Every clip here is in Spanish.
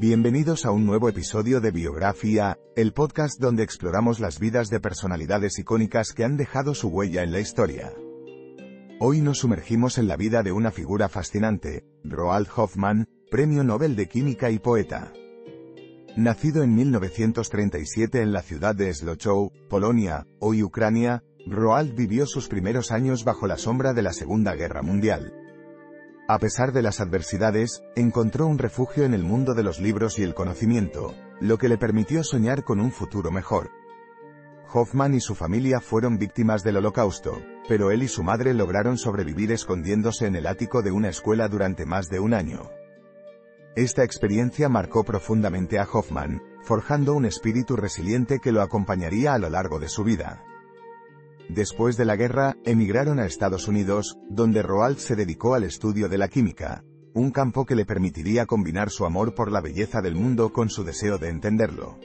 Bienvenidos a un nuevo episodio de Biografía, el podcast donde exploramos las vidas de personalidades icónicas que han dejado su huella en la historia. Hoy nos sumergimos en la vida de una figura fascinante, Roald Hoffman, Premio Nobel de Química y poeta. Nacido en 1937 en la ciudad de Zlochow, Polonia, hoy Ucrania, Roald vivió sus primeros años bajo la sombra de la Segunda Guerra Mundial. A pesar de las adversidades, encontró un refugio en el mundo de los libros y el conocimiento, lo que le permitió soñar con un futuro mejor. Hoffman y su familia fueron víctimas del holocausto, pero él y su madre lograron sobrevivir escondiéndose en el ático de una escuela durante más de un año. Esta experiencia marcó profundamente a Hoffman, forjando un espíritu resiliente que lo acompañaría a lo largo de su vida. Después de la guerra, emigraron a Estados Unidos, donde Roald se dedicó al estudio de la química, un campo que le permitiría combinar su amor por la belleza del mundo con su deseo de entenderlo.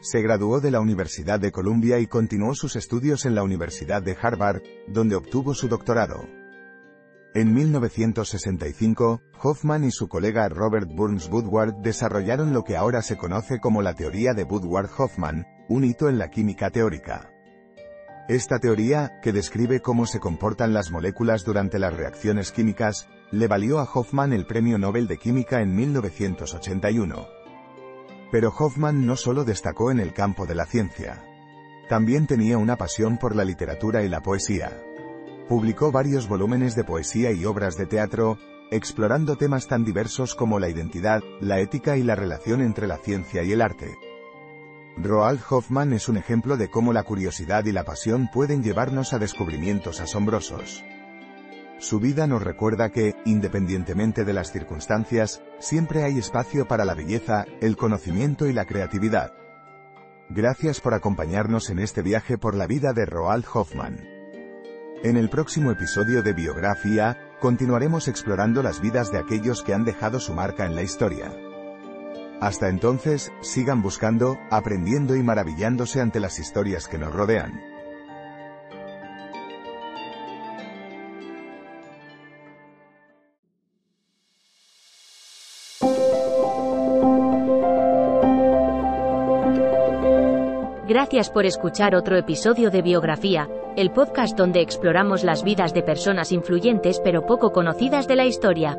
Se graduó de la Universidad de Columbia y continuó sus estudios en la Universidad de Harvard, donde obtuvo su doctorado. En 1965, Hoffman y su colega Robert Burns Woodward desarrollaron lo que ahora se conoce como la teoría de Woodward-Hoffman, un hito en la química teórica. Esta teoría, que describe cómo se comportan las moléculas durante las reacciones químicas, le valió a Hoffman el Premio Nobel de Química en 1981. Pero Hoffman no solo destacó en el campo de la ciencia. También tenía una pasión por la literatura y la poesía. Publicó varios volúmenes de poesía y obras de teatro, explorando temas tan diversos como la identidad, la ética y la relación entre la ciencia y el arte. Roald Hoffman es un ejemplo de cómo la curiosidad y la pasión pueden llevarnos a descubrimientos asombrosos. Su vida nos recuerda que, independientemente de las circunstancias, siempre hay espacio para la belleza, el conocimiento y la creatividad. Gracias por acompañarnos en este viaje por la vida de Roald Hoffman. En el próximo episodio de Biografía, continuaremos explorando las vidas de aquellos que han dejado su marca en la historia. Hasta entonces, sigan buscando, aprendiendo y maravillándose ante las historias que nos rodean. Gracias por escuchar otro episodio de Biografía, el podcast donde exploramos las vidas de personas influyentes pero poco conocidas de la historia.